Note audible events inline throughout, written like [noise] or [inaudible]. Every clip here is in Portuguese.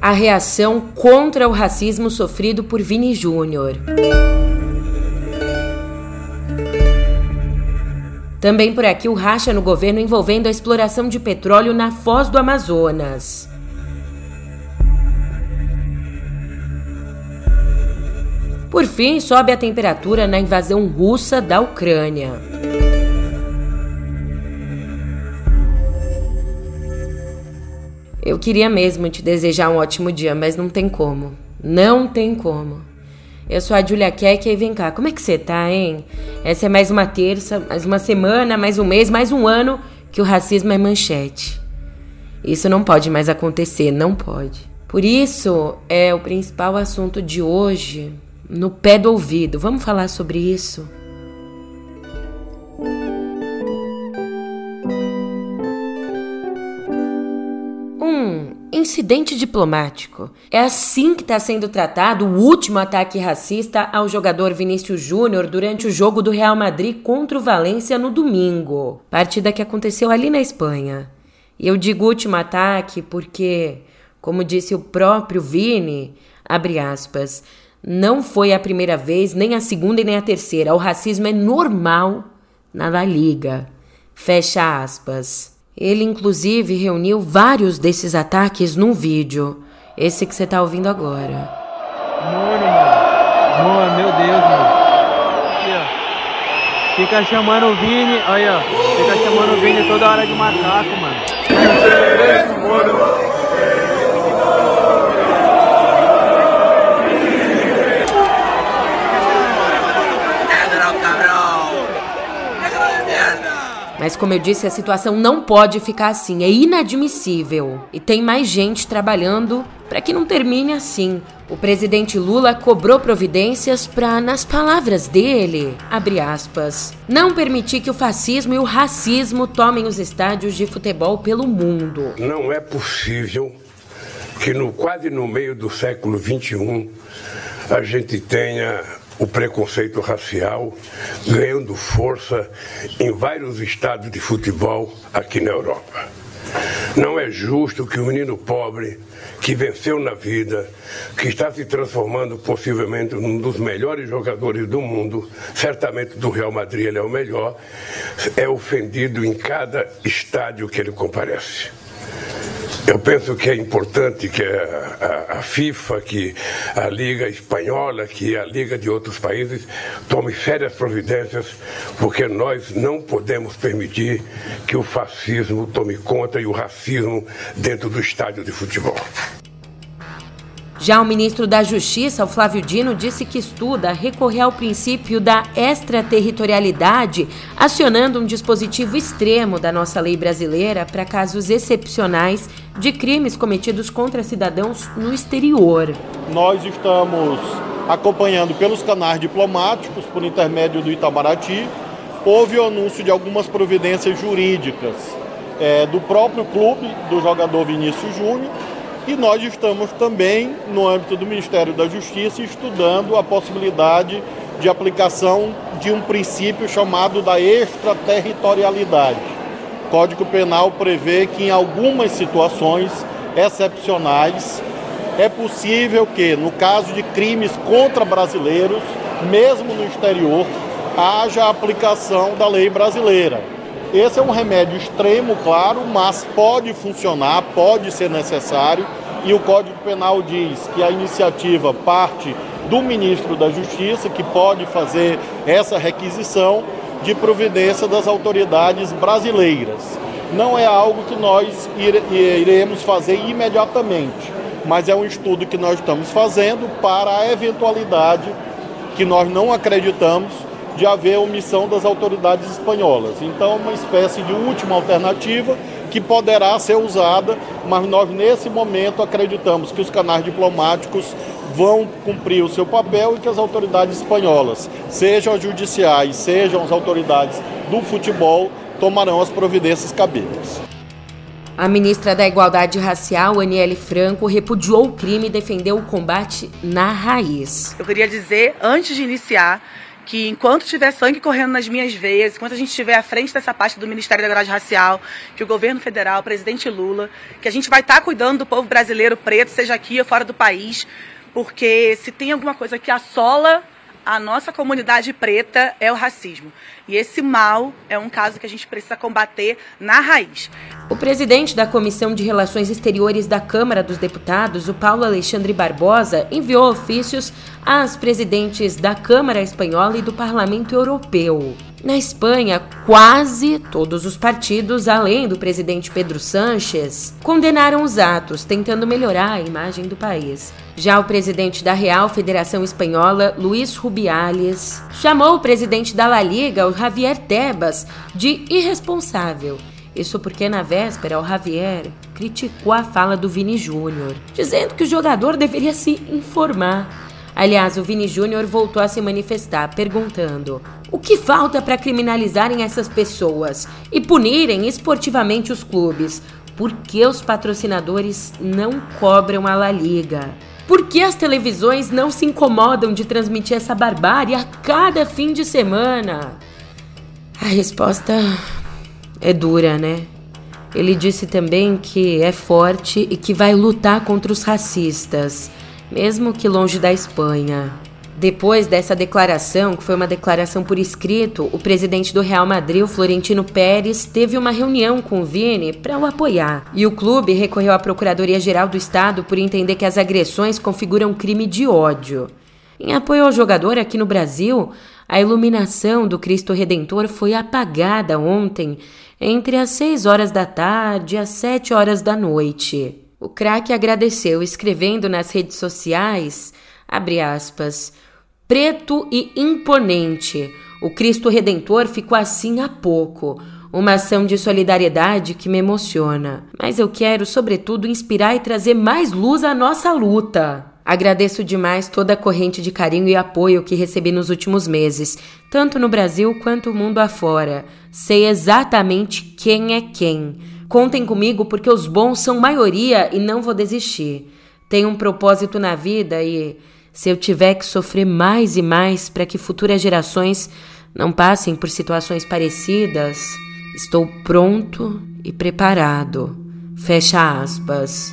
a reação contra o racismo sofrido por Vini Júnior. Também por aqui o racha no governo envolvendo a exploração de petróleo na foz do Amazonas. Por fim, sobe a temperatura na invasão russa da Ucrânia. Eu queria mesmo te desejar um ótimo dia, mas não tem como. Não tem como. Eu sou a Julia Keck e vem cá, como é que você tá, hein? Essa é mais uma terça, mais uma semana, mais um mês, mais um ano que o racismo é manchete. Isso não pode mais acontecer, não pode. Por isso, é o principal assunto de hoje no pé do ouvido. Vamos falar sobre isso? Incidente diplomático. É assim que está sendo tratado o último ataque racista ao jogador Vinícius Júnior durante o jogo do Real Madrid contra o Valência no domingo. Partida que aconteceu ali na Espanha. E eu digo último ataque porque, como disse o próprio Vini, abre aspas, não foi a primeira vez, nem a segunda e nem a terceira. O racismo é normal na La Liga. Fecha aspas. Ele, inclusive, reuniu vários desses ataques num vídeo. Esse que você tá ouvindo agora. Mano, mano. Mano, meu Deus, mano. Aqui, ó. Fica chamando o Vini, olha, ó. Fica chamando o Vini toda hora de macaco, mano. Mas como eu disse, a situação não pode ficar assim, é inadmissível. E tem mais gente trabalhando para que não termine assim. O presidente Lula cobrou providências para, nas palavras dele, aspas, não permitir que o fascismo e o racismo tomem os estádios de futebol pelo mundo. Não é possível que no quase no meio do século XXI a gente tenha o preconceito racial ganhando força em vários estados de futebol aqui na Europa. Não é justo que um menino pobre, que venceu na vida, que está se transformando possivelmente num dos melhores jogadores do mundo, certamente do Real Madrid ele é o melhor, é ofendido em cada estádio que ele comparece. Eu penso que é importante que a, a, a, FIFA, que a Liga Espanhola, que a Liga de outros países tome sérias providências, porque nós não podemos permitir que o fascismo tome conta e o racismo dentro do estádio de futebol. Já o ministro da Justiça, o Flávio Dino, disse que estuda recorrer ao princípio da extraterritorialidade, acionando um dispositivo extremo da nossa lei brasileira para casos excepcionais de crimes cometidos contra cidadãos no exterior. Nós estamos acompanhando pelos canais diplomáticos, por intermédio do Itamaraty, houve o anúncio de algumas providências jurídicas é, do próprio clube, do jogador Vinícius Júnior, e nós estamos também, no âmbito do Ministério da Justiça, estudando a possibilidade de aplicação de um princípio chamado da extraterritorialidade. O Código Penal prevê que, em algumas situações excepcionais, é possível que, no caso de crimes contra brasileiros, mesmo no exterior, haja aplicação da lei brasileira. Esse é um remédio extremo, claro, mas pode funcionar, pode ser necessário. E o Código Penal diz que a iniciativa parte do ministro da Justiça, que pode fazer essa requisição de providência das autoridades brasileiras. Não é algo que nós iremos fazer imediatamente, mas é um estudo que nós estamos fazendo para a eventualidade que nós não acreditamos de haver omissão das autoridades espanholas. Então, uma espécie de última alternativa que poderá ser usada, mas nós nesse momento acreditamos que os canais diplomáticos vão cumprir o seu papel e que as autoridades espanholas, sejam as judiciais, sejam as autoridades do futebol, tomarão as providências cabíveis. A ministra da Igualdade Racial, Aniele Franco, repudiou o crime e defendeu o combate na raiz. Eu queria dizer, antes de iniciar, que enquanto tiver sangue correndo nas minhas veias, enquanto a gente estiver à frente dessa parte do Ministério da Igualdade Racial, que o governo federal, o presidente Lula, que a gente vai estar tá cuidando do povo brasileiro preto, seja aqui ou fora do país, porque se tem alguma coisa que assola a nossa comunidade preta é o racismo. E esse mal é um caso que a gente precisa combater na raiz. O presidente da Comissão de Relações Exteriores da Câmara dos Deputados, o Paulo Alexandre Barbosa, enviou ofícios às presidentes da Câmara Espanhola e do Parlamento Europeu. Na Espanha, quase todos os partidos, além do presidente Pedro Sánchez, condenaram os atos, tentando melhorar a imagem do país. Já o presidente da Real Federação Espanhola, Luís Rubiales, chamou o presidente da La Liga, o Javier Tebas, de irresponsável. Isso porque na véspera o Javier criticou a fala do Vini Júnior, dizendo que o jogador deveria se informar. Aliás, o Vini Júnior voltou a se manifestar, perguntando: o que falta para criminalizarem essas pessoas e punirem esportivamente os clubes? Por que os patrocinadores não cobram a La Liga? Por que as televisões não se incomodam de transmitir essa barbárie a cada fim de semana? A resposta é dura, né? Ele disse também que é forte e que vai lutar contra os racistas, mesmo que longe da Espanha. Depois dessa declaração, que foi uma declaração por escrito, o presidente do Real Madrid, Florentino Pérez, teve uma reunião com o Vini para o apoiar. E o clube recorreu à Procuradoria-Geral do Estado por entender que as agressões configuram crime de ódio. Em apoio ao jogador aqui no Brasil, a iluminação do Cristo Redentor foi apagada ontem, entre as 6 horas da tarde e as 7 horas da noite. O craque agradeceu, escrevendo nas redes sociais, abre aspas, preto e imponente. O Cristo Redentor ficou assim há pouco. Uma ação de solidariedade que me emociona. Mas eu quero, sobretudo, inspirar e trazer mais luz à nossa luta. Agradeço demais toda a corrente de carinho e apoio que recebi nos últimos meses, tanto no Brasil quanto mundo afora. Sei exatamente quem é quem. Contem comigo porque os bons são maioria e não vou desistir. Tenho um propósito na vida e se eu tiver que sofrer mais e mais para que futuras gerações não passem por situações parecidas, estou pronto e preparado. Fecha aspas.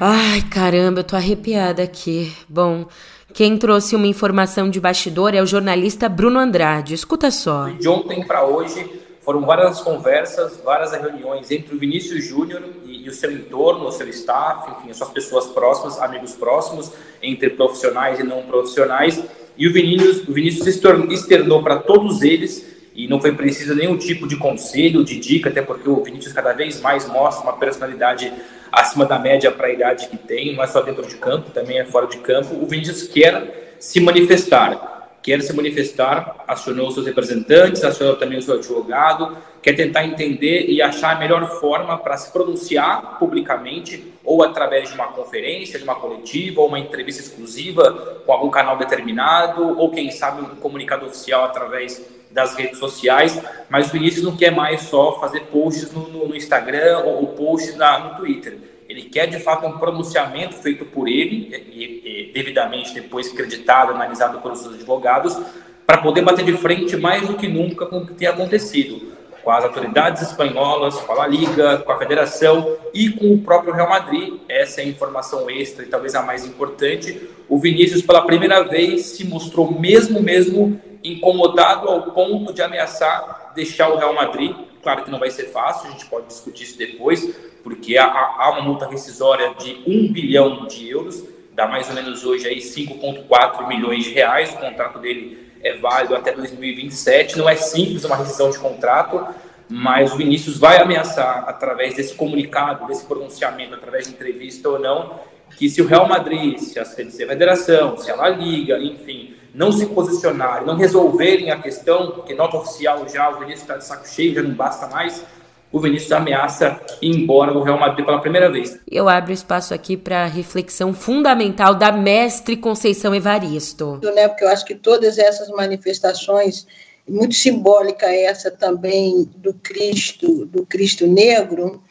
Ai, caramba, eu tô arrepiada aqui. Bom, quem trouxe uma informação de bastidor é o jornalista Bruno Andrade. Escuta só. De ontem para hoje, foram várias conversas, várias reuniões entre o Vinícius Júnior e, e, o seu entorno, o seu staff, enfim, as suas pessoas próximas, amigos próximos, entre profissionais e não profissionais. E o Vinícius, o Vinícius externou para todos eles e não foi preciso nenhum tipo de conselho, de dica, até porque o Vinícius cada vez mais mostra uma personalidade acima da média para a idade que tem, não é só dentro de campo, também é fora de campo. O Vinícius quer se manifestar quer se manifestar, acionou seus representantes, acionou também o seu advogado, quer tentar entender e achar a melhor forma para se pronunciar publicamente, ou através de uma conferência, de uma coletiva, ou uma entrevista exclusiva com algum canal determinado, ou quem sabe um comunicado oficial através das redes sociais, mas o Vinícius não quer mais só fazer posts no, no Instagram ou, ou posts na, no Twitter ele quer de fato um pronunciamento feito por ele, e, e devidamente depois acreditado, analisado pelos seus advogados, para poder bater de frente mais do que nunca com o que tem acontecido com as autoridades espanholas, com a Liga, com a Federação e com o próprio Real Madrid. Essa é a informação extra e talvez a mais importante. O Vinícius, pela primeira vez, se mostrou mesmo, mesmo incomodado ao ponto de ameaçar deixar o Real Madrid. Claro que não vai ser fácil, a gente pode discutir isso depois, porque há, uma multa rescisória de 1 bilhão de euros, dá mais ou menos hoje aí 5,4 milhões de reais. O contrato dele é válido até 2027. Não é simples uma rescisão de contrato, mas o Vinícius vai ameaçar, através desse comunicado, desse pronunciamento, através de entrevista ou não, que se o Real Madrid, se a, Federação, se a La Liga, enfim, não se posicionarem, não resolverem a questão, porque nota oficial já, o Vinícius está de saco cheio, já não basta mais, o Vinícius ameaça ir embora do Real Madrid pela primeira vez. Eu abro espaço aqui para a reflexão fundamental da mestre Conceição Evaristo. Né, porque eu acho que todas essas manifestações, muito simbólica essa também do Cristo, do Cristo negro,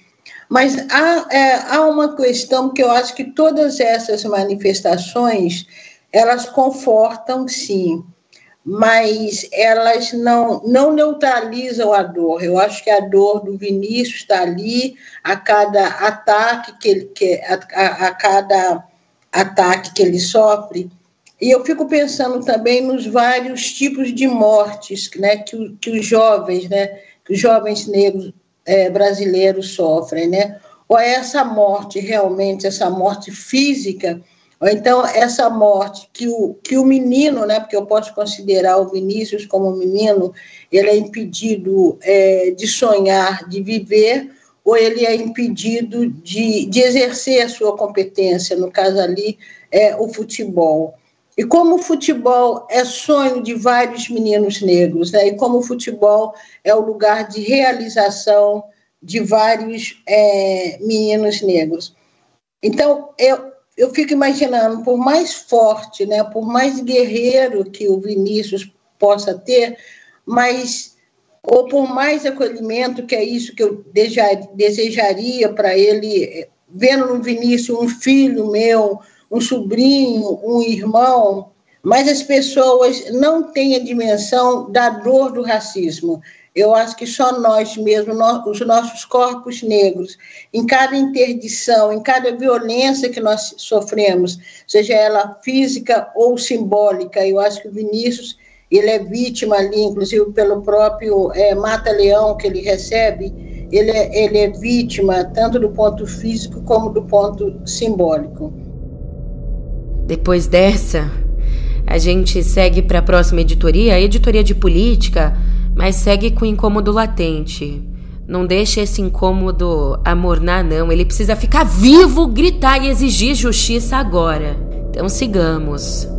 mas há, é, há uma questão que eu acho que todas essas manifestações, elas confortam, sim, mas elas não, não neutralizam a dor. Eu acho que a dor do Vinícius está ali, a cada ataque que ele a, a, a cada ataque que ele sofre. E eu fico pensando também nos vários tipos de mortes né, que, que os jovens, né, que os jovens negros é, brasileiros sofrem, né? Ou é essa morte realmente, essa morte física, então essa morte que o, que o menino, né, porque eu posso considerar o Vinícius como menino, ele é impedido é, de sonhar, de viver, ou ele é impedido de, de exercer a sua competência, no caso ali, é o futebol. E como o futebol é sonho de vários meninos negros, né? e como o futebol é o lugar de realização de vários é, meninos negros. Então, eu, eu fico imaginando, por mais forte, né, por mais guerreiro que o Vinícius possa ter, mas ou por mais acolhimento, que é isso que eu desejaria para ele, vendo no Vinícius um filho meu, um sobrinho, um irmão, mas as pessoas não têm a dimensão da dor do racismo. Eu acho que só nós mesmos, os nossos corpos negros, em cada interdição, em cada violência que nós sofremos, seja ela física ou simbólica, eu acho que o Vinícius ele é vítima ali, inclusive pelo próprio é, mata-leão que ele recebe, ele é, ele é vítima tanto do ponto físico como do ponto simbólico. Depois dessa, a gente segue para a próxima editoria, a editoria de política, mas segue com incômodo latente. Não deixe esse incômodo amornar, não. Ele precisa ficar vivo, gritar e exigir justiça agora. Então sigamos.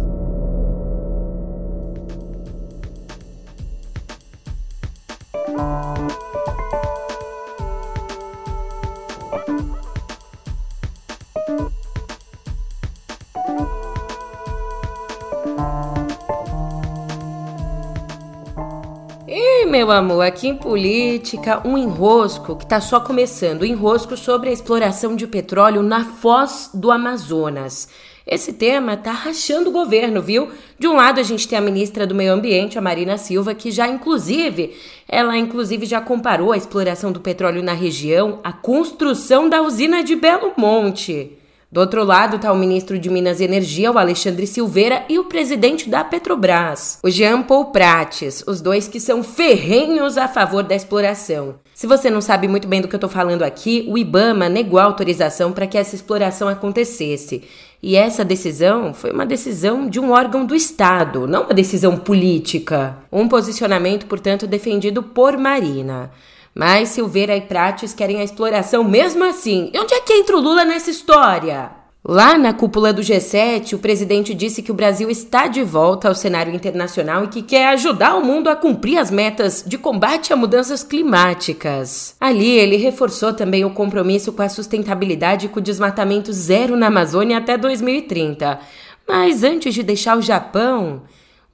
Meu amor, aqui em política, um enrosco que está só começando, um enrosco sobre a exploração de petróleo na foz do Amazonas. Esse tema tá rachando o governo, viu? De um lado a gente tem a ministra do Meio Ambiente, a Marina Silva, que já inclusive, ela inclusive já comparou a exploração do petróleo na região à construção da usina de Belo Monte. Do outro lado está o ministro de Minas e Energia, o Alexandre Silveira, e o presidente da Petrobras, o Jean Paul Prates, os dois que são ferrenhos a favor da exploração. Se você não sabe muito bem do que eu estou falando aqui, o IBAMA negou a autorização para que essa exploração acontecesse. E essa decisão foi uma decisão de um órgão do Estado, não uma decisão política. Um posicionamento, portanto, defendido por Marina. Mas Silveira e Prates querem a exploração mesmo assim. E onde é que entra o Lula nessa história? Lá na cúpula do G7, o presidente disse que o Brasil está de volta ao cenário internacional e que quer ajudar o mundo a cumprir as metas de combate a mudanças climáticas. Ali, ele reforçou também o compromisso com a sustentabilidade e com o desmatamento zero na Amazônia até 2030. Mas antes de deixar o Japão,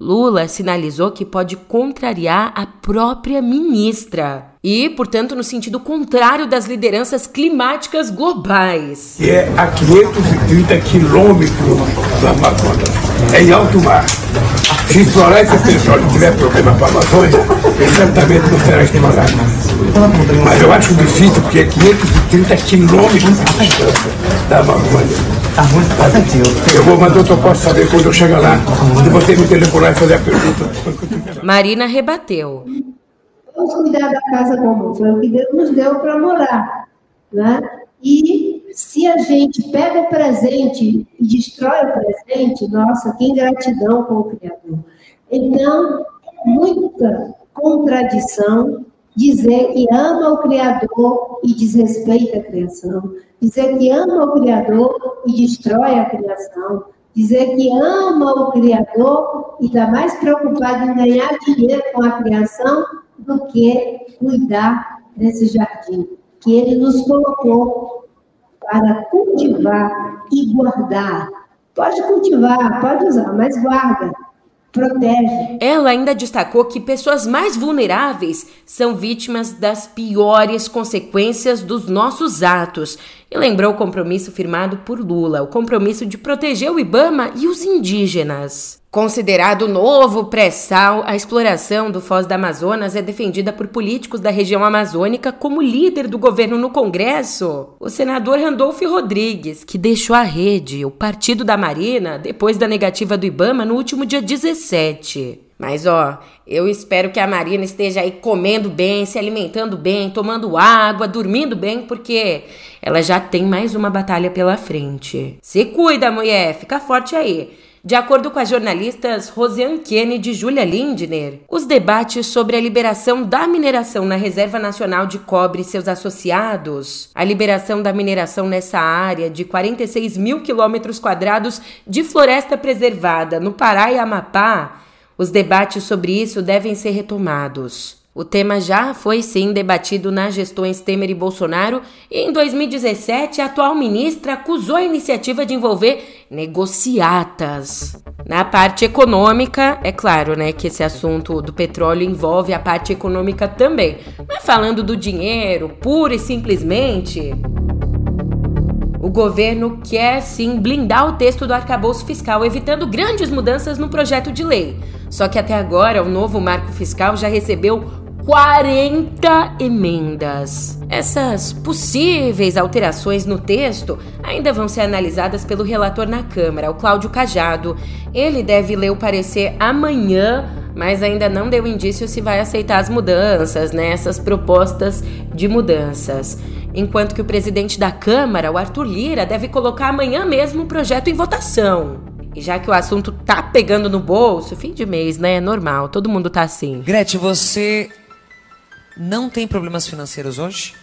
Lula sinalizou que pode contrariar a própria ministra e, portanto, no sentido contrário das lideranças climáticas globais. É a 530 quilômetros do Amazonas, é em alto mar. Se explorar esse petróleo tiver problema para a Amazônia, ele certamente não será explorado. Mas eu acho difícil, porque é 530 quilômetros da Amazônia. Tá muito Eu vou mandar o posso saber quando eu chegar lá. E você me telefonar e fazer a pergunta. Marina rebateu. Vamos cuidar da casa comum. Foi o que Deus nos deu para morar. Né? E se a gente pega o presente e destrói o presente, nossa, que ingratidão com o Criador. Então, muita contradição dizer que ama o Criador e desrespeita a criação, dizer que ama o Criador e destrói a criação, dizer que ama o Criador e está mais preocupado em ganhar dinheiro com a criação do que cuidar desse jardim que ele nos colocou para cultivar e guardar. Pode cultivar, pode usar, mas guarda protege. Ela ainda destacou que pessoas mais vulneráveis são vítimas das piores consequências dos nossos atos e lembrou o compromisso firmado por Lula, o compromisso de proteger o Ibama e os indígenas. Considerado novo pré-sal, a exploração do Foz da Amazonas é defendida por políticos da região amazônica como líder do governo no Congresso. O senador Randolph Rodrigues, que deixou a rede, o Partido da Marina, depois da negativa do Ibama no último dia 17. Mas ó, eu espero que a Marina esteja aí comendo bem, se alimentando bem, tomando água, dormindo bem, porque ela já tem mais uma batalha pela frente. Se cuida, mulher, fica forte aí. De acordo com as jornalistas Rosiane Kennedy e Julia Lindner, os debates sobre a liberação da mineração na Reserva Nacional de Cobre e seus associados, a liberação da mineração nessa área de 46 mil quilômetros quadrados de floresta preservada no Pará e Amapá, os debates sobre isso devem ser retomados. O tema já foi sim debatido nas gestões Temer e Bolsonaro e em 2017 a atual ministra acusou a iniciativa de envolver negociatas. Na parte econômica, é claro, né, que esse assunto do petróleo envolve a parte econômica também. Mas falando do dinheiro, pura e simplesmente, o governo quer sim blindar o texto do arcabouço fiscal, evitando grandes mudanças no projeto de lei. Só que até agora o novo marco fiscal já recebeu 40 emendas. Essas possíveis alterações no texto ainda vão ser analisadas pelo relator na Câmara, o Cláudio Cajado. Ele deve ler o parecer amanhã, mas ainda não deu indício se vai aceitar as mudanças, né? Essas propostas de mudanças. Enquanto que o presidente da Câmara, o Arthur Lira, deve colocar amanhã mesmo o projeto em votação. E já que o assunto tá pegando no bolso, fim de mês, né? É normal, todo mundo tá assim. Gretchen, você não tem problemas financeiros hoje?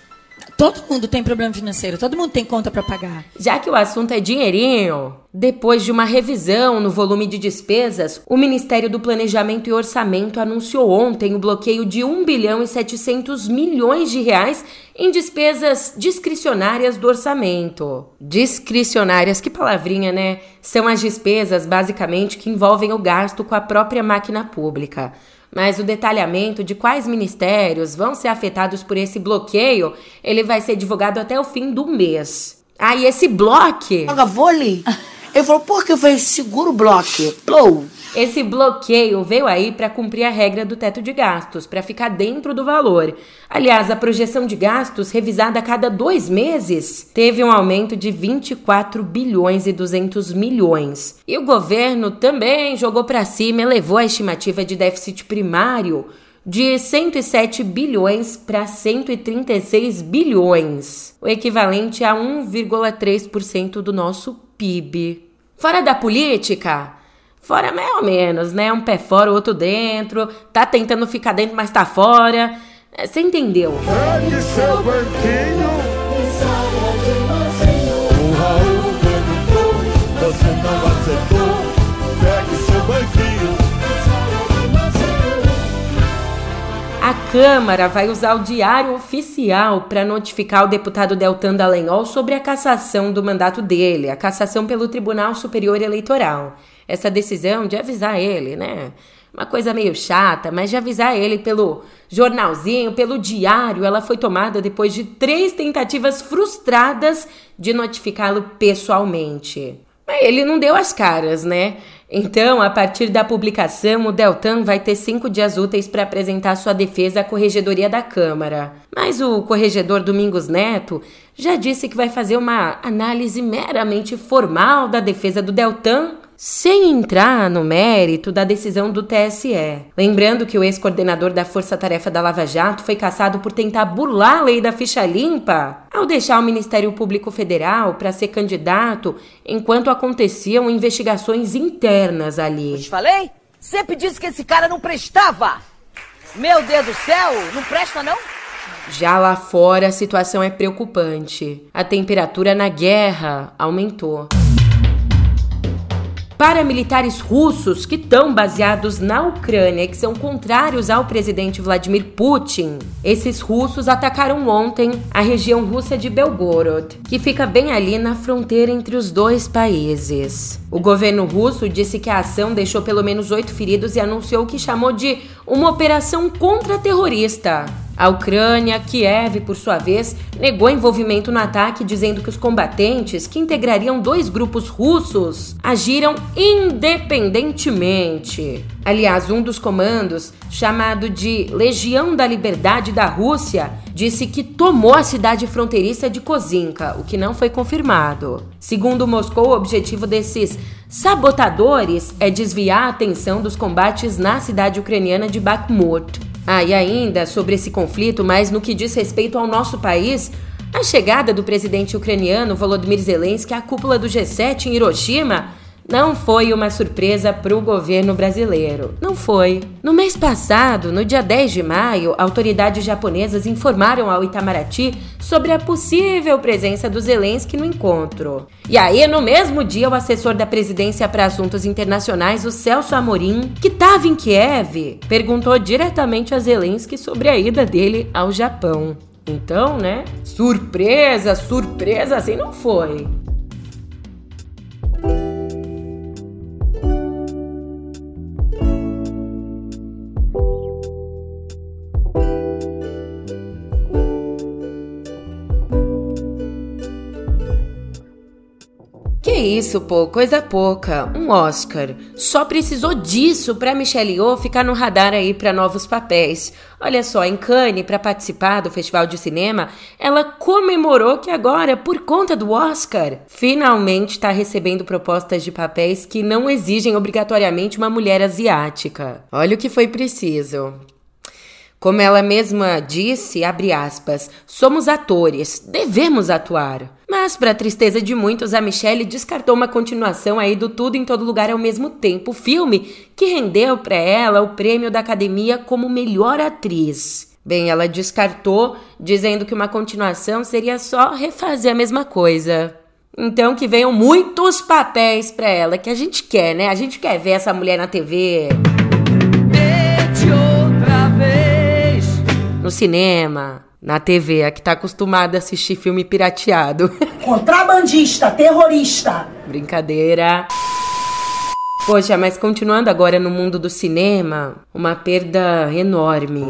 Todo mundo tem problema financeiro, todo mundo tem conta para pagar. Já que o assunto é dinheirinho, depois de uma revisão no volume de despesas, o Ministério do Planejamento e Orçamento anunciou ontem o bloqueio de 1 bilhão e 700 milhões de reais em despesas discricionárias do orçamento. Discricionárias, que palavrinha, né? São as despesas basicamente que envolvem o gasto com a própria máquina pública mas o detalhamento de quais ministérios vão ser afetados por esse bloqueio, ele vai ser divulgado até o fim do mês. Ah, e esse bloque... Joga? Ele falou, por que eu falei, segura o bloque. Plou. Esse bloqueio veio aí para cumprir a regra do teto de gastos, para ficar dentro do valor. Aliás, a projeção de gastos, revisada a cada dois meses, teve um aumento de 24 bilhões e 200 milhões. E o governo também jogou para cima elevou a estimativa de déficit primário de 107 bilhões para 136 bilhões, o equivalente a 1,3% do nosso PIB. Fora da política, Fora mais ou menos, né? Um pé fora, o outro dentro. Tá tentando ficar dentro, mas tá fora. É, você entendeu? Pegue seu banquinho. O Raul perguntou, você não acertou. Pegue seu banquinho. A Câmara vai usar o Diário Oficial para notificar o deputado Deltan Dallagnol sobre a cassação do mandato dele, a cassação pelo Tribunal Superior Eleitoral essa decisão de avisar ele, né? Uma coisa meio chata, mas de avisar ele pelo jornalzinho, pelo diário, ela foi tomada depois de três tentativas frustradas de notificá-lo pessoalmente. Mas ele não deu as caras, né? Então, a partir da publicação, o Deltan vai ter cinco dias úteis para apresentar sua defesa à Corregedoria da Câmara. Mas o corregedor Domingos Neto já disse que vai fazer uma análise meramente formal da defesa do Deltan sem entrar no mérito da decisão do TSE. Lembrando que o ex-coordenador da Força Tarefa da Lava Jato foi caçado por tentar burlar a lei da ficha limpa ao deixar o Ministério Público Federal para ser candidato enquanto aconteciam investigações internas ali. Eu te falei? Sempre disse que esse cara não prestava! Meu Deus do céu, não presta não? Já lá fora a situação é preocupante. A temperatura na guerra aumentou. Paramilitares russos que estão baseados na Ucrânia e que são contrários ao presidente Vladimir Putin. Esses russos atacaram ontem a região russa de Belgorod, que fica bem ali na fronteira entre os dois países. O governo russo disse que a ação deixou pelo menos oito feridos e anunciou que chamou de uma operação contra-terrorista. A Ucrânia, Kiev, por sua vez, negou envolvimento no ataque, dizendo que os combatentes, que integrariam dois grupos russos, agiram independentemente. Aliás, um dos comandos, chamado de Legião da Liberdade da Rússia, disse que tomou a cidade fronteiriça de Kozinka, o que não foi confirmado. Segundo Moscou, o objetivo desses sabotadores é desviar a atenção dos combates na cidade ucraniana de Bakhmut. Ah, e ainda sobre esse conflito, mas no que diz respeito ao nosso país, a chegada do presidente ucraniano Volodymyr Zelensky à cúpula do G7 em Hiroshima não foi uma surpresa para o governo brasileiro. Não foi. No mês passado, no dia 10 de maio, autoridades japonesas informaram ao Itamaraty sobre a possível presença do Zelensky no encontro. E aí, no mesmo dia, o assessor da presidência para assuntos internacionais, o Celso Amorim, que estava em Kiev, perguntou diretamente a Zelensky sobre a ida dele ao Japão. Então, né? Surpresa, surpresa assim não foi. Isso, pô, coisa pouca. Um Oscar. Só precisou disso pra Michelle Yeoh ficar no radar aí para novos papéis. Olha só, em Cannes, para participar do Festival de Cinema, ela comemorou que agora, por conta do Oscar, finalmente está recebendo propostas de papéis que não exigem obrigatoriamente uma mulher asiática. Olha o que foi preciso. Como ela mesma disse, aspas, somos atores, devemos atuar. Mas, para tristeza de muitos, a Michelle descartou uma continuação aí do Tudo em Todo Lugar ao mesmo tempo, filme que rendeu para ela o prêmio da Academia como melhor atriz. Bem, ela descartou, dizendo que uma continuação seria só refazer a mesma coisa. Então que venham muitos papéis para ela que a gente quer, né? A gente quer ver essa mulher na TV. No cinema, na TV, a que tá acostumada a assistir filme pirateado. [laughs] Contrabandista, terrorista. Brincadeira. Poxa, mas continuando agora no mundo do cinema, uma perda enorme.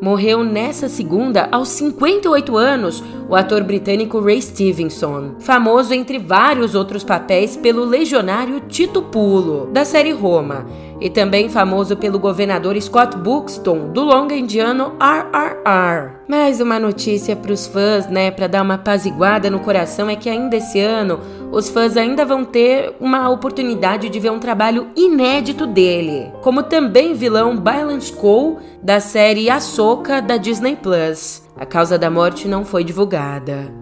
Morreu nessa segunda, aos 58 anos, o ator britânico Ray Stevenson, famoso entre vários outros papéis pelo legionário Tito Pulo, da série Roma, e também famoso pelo governador Scott Buxton, do longa indiano RRR. Mais uma notícia para os fãs, né, para dar uma apaziguada no coração, é que ainda esse ano os fãs ainda vão ter uma oportunidade de ver um trabalho inédito dele, como também vilão Bylan Cole da série Ahsoka da Disney Plus. A causa da morte não foi divulgada.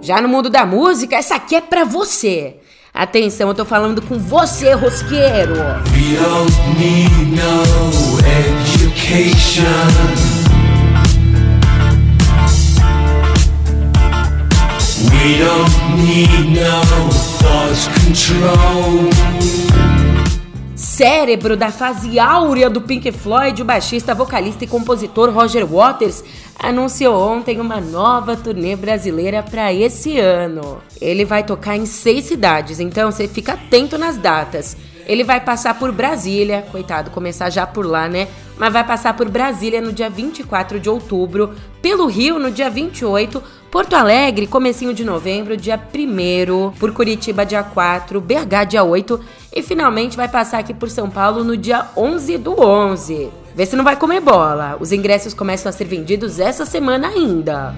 Já no mundo da música, essa aqui é pra você. Atenção, eu tô falando com você, rosqueiro. We don't need no education. Don't need no thought control. Cérebro da fase áurea do Pink Floyd, o baixista, vocalista e compositor Roger Waters anunciou ontem uma nova turnê brasileira para esse ano. Ele vai tocar em seis cidades, então você fica atento nas datas. Ele vai passar por Brasília, coitado, começar já por lá, né? Mas vai passar por Brasília no dia 24 de outubro, pelo Rio no dia 28, Porto Alegre, comecinho de novembro, dia 1 por Curitiba, dia 4, BH, dia 8 e finalmente vai passar aqui por São Paulo no dia 11 do 11. Vê se não vai comer bola. Os ingressos começam a ser vendidos essa semana ainda.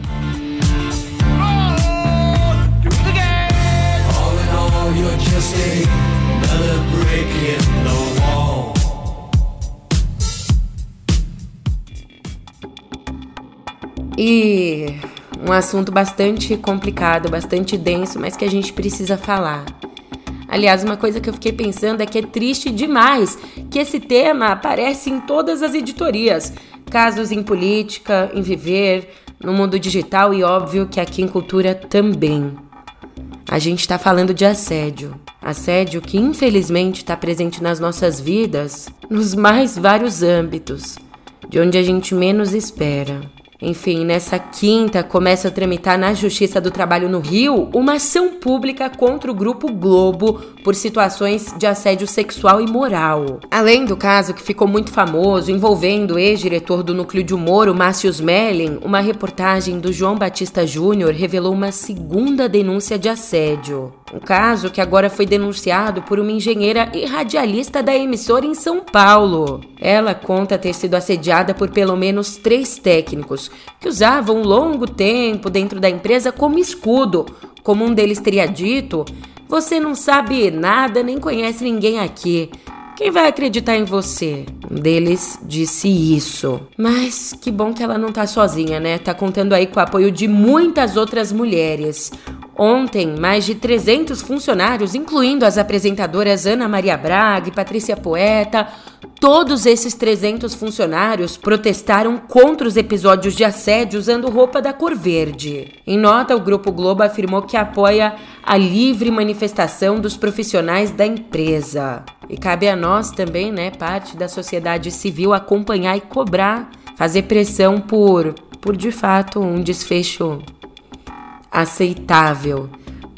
E um assunto bastante complicado, bastante denso, mas que a gente precisa falar. Aliás, uma coisa que eu fiquei pensando é que é triste demais que esse tema aparece em todas as editorias. Casos em política, em viver, no mundo digital e óbvio que aqui em cultura também. A gente está falando de assédio. Assédio que infelizmente está presente nas nossas vidas nos mais vários âmbitos, de onde a gente menos espera. Enfim, nessa quinta começa a tramitar na Justiça do Trabalho no Rio uma ação pública contra o Grupo Globo por situações de assédio sexual e moral. Além do caso que ficou muito famoso envolvendo o ex-diretor do Núcleo de Humor, o Márcio Smelling, uma reportagem do João Batista Júnior revelou uma segunda denúncia de assédio. Um caso que agora foi denunciado por uma engenheira e radialista da emissora em São Paulo. Ela conta ter sido assediada por pelo menos três técnicos que usavam longo tempo dentro da empresa como escudo. Como um deles teria dito: Você não sabe nada nem conhece ninguém aqui. Quem vai acreditar em você? Um deles disse isso. Mas que bom que ela não tá sozinha, né? Tá contando aí com o apoio de muitas outras mulheres. Ontem, mais de 300 funcionários, incluindo as apresentadoras Ana Maria Braga e Patrícia Poeta, todos esses 300 funcionários protestaram contra os episódios de assédio usando roupa da cor verde. Em nota, o Grupo Globo afirmou que apoia a livre manifestação dos profissionais da empresa. E cabe a nós também, né, parte da sociedade civil, acompanhar e cobrar, fazer pressão por, por de fato, um desfecho aceitável.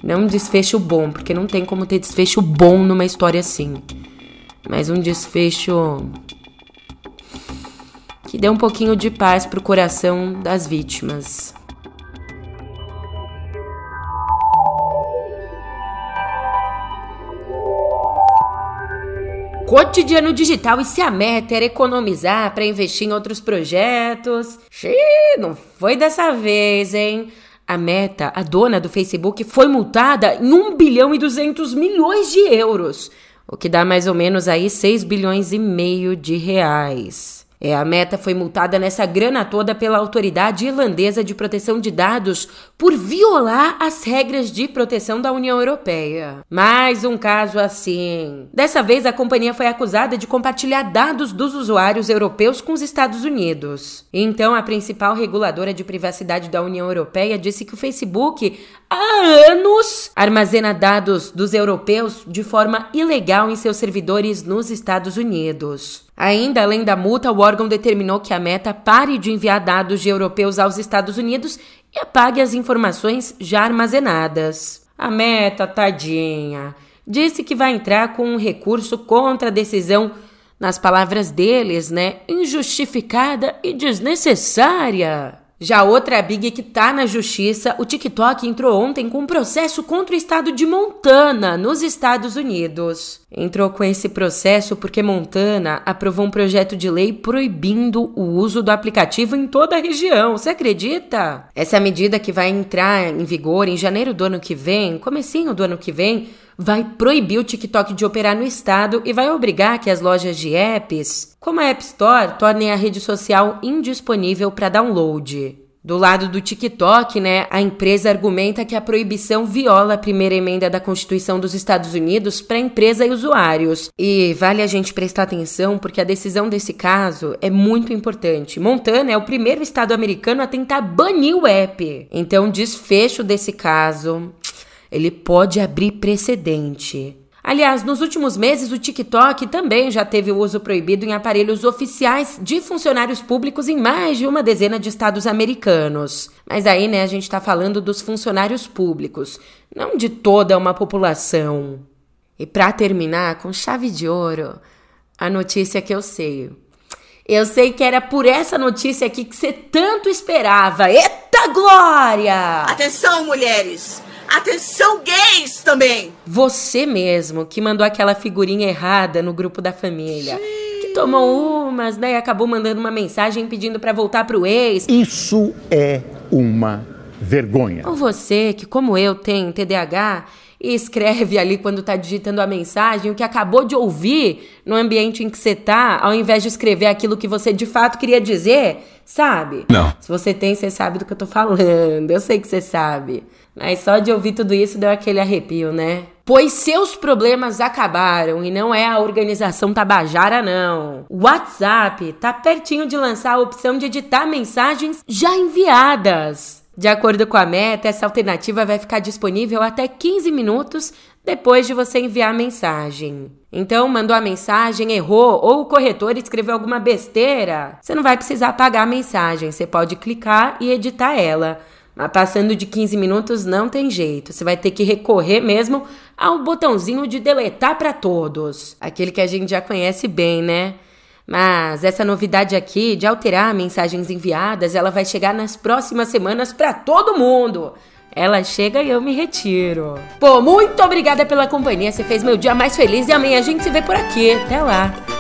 Não um desfecho bom, porque não tem como ter desfecho bom numa história assim. Mas um desfecho que dê um pouquinho de paz pro coração das vítimas. Cotidiano digital e se a meta era economizar para investir em outros projetos. Xiii, não foi dessa vez, hein? A Meta, a dona do Facebook, foi multada em 1 bilhão e 200 milhões de euros, o que dá mais ou menos aí 6 bilhões e meio de reais. É, a Meta foi multada nessa grana toda pela Autoridade Irlandesa de Proteção de Dados por violar as regras de proteção da União Europeia. Mais um caso assim. Dessa vez, a companhia foi acusada de compartilhar dados dos usuários europeus com os Estados Unidos. Então, a principal reguladora de privacidade da União Europeia disse que o Facebook há anos armazena dados dos europeus de forma ilegal em seus servidores nos Estados Unidos. Ainda além da multa, o órgão determinou que a Meta pare de enviar dados de europeus aos Estados Unidos e apague as informações já armazenadas. A Meta, tadinha, disse que vai entrar com um recurso contra a decisão, nas palavras deles, né, injustificada e desnecessária. Já outra big que tá na justiça, o TikTok entrou ontem com um processo contra o estado de Montana, nos Estados Unidos. Entrou com esse processo porque Montana aprovou um projeto de lei proibindo o uso do aplicativo em toda a região. Você acredita? Essa medida que vai entrar em vigor em janeiro do ano que vem, comecinho do ano que vem, vai proibir o TikTok de operar no estado e vai obrigar que as lojas de apps, como a App Store, tornem a rede social indisponível para download. Do lado do TikTok, né, a empresa argumenta que a proibição viola a primeira emenda da Constituição dos Estados Unidos para empresa e usuários. E vale a gente prestar atenção porque a decisão desse caso é muito importante. Montana é o primeiro estado americano a tentar banir o app. Então, desfecho desse caso ele pode abrir precedente. Aliás, nos últimos meses, o TikTok também já teve o uso proibido em aparelhos oficiais de funcionários públicos em mais de uma dezena de estados americanos. Mas aí, né, a gente está falando dos funcionários públicos, não de toda uma população. E para terminar, com chave de ouro, a notícia que eu sei. Eu sei que era por essa notícia aqui que você tanto esperava. Eita glória! Atenção, mulheres! Atenção, gays também! Você mesmo que mandou aquela figurinha errada no grupo da família. Sim. Que tomou umas, né? E acabou mandando uma mensagem pedindo para voltar pro ex. Isso é uma vergonha. Ou você que, como eu, tem TDAH e escreve ali quando tá digitando a mensagem o que acabou de ouvir no ambiente em que você tá, ao invés de escrever aquilo que você de fato queria dizer, sabe? Não. Se você tem, você sabe do que eu tô falando. Eu sei que você sabe. Mas só de ouvir tudo isso deu aquele arrepio, né? Pois seus problemas acabaram e não é a organização Tabajara, não. O WhatsApp tá pertinho de lançar a opção de editar mensagens já enviadas. De acordo com a meta, essa alternativa vai ficar disponível até 15 minutos depois de você enviar a mensagem. Então, mandou a mensagem, errou, ou o corretor escreveu alguma besteira, você não vai precisar apagar a mensagem, você pode clicar e editar ela. Mas passando de 15 minutos não tem jeito, você vai ter que recorrer mesmo ao botãozinho de deletar para todos, aquele que a gente já conhece bem, né? Mas essa novidade aqui de alterar mensagens enviadas, ela vai chegar nas próximas semanas para todo mundo. Ela chega e eu me retiro. Pô, muito obrigada pela companhia. Você fez meu dia mais feliz e amanhã a gente se vê por aqui. Até lá.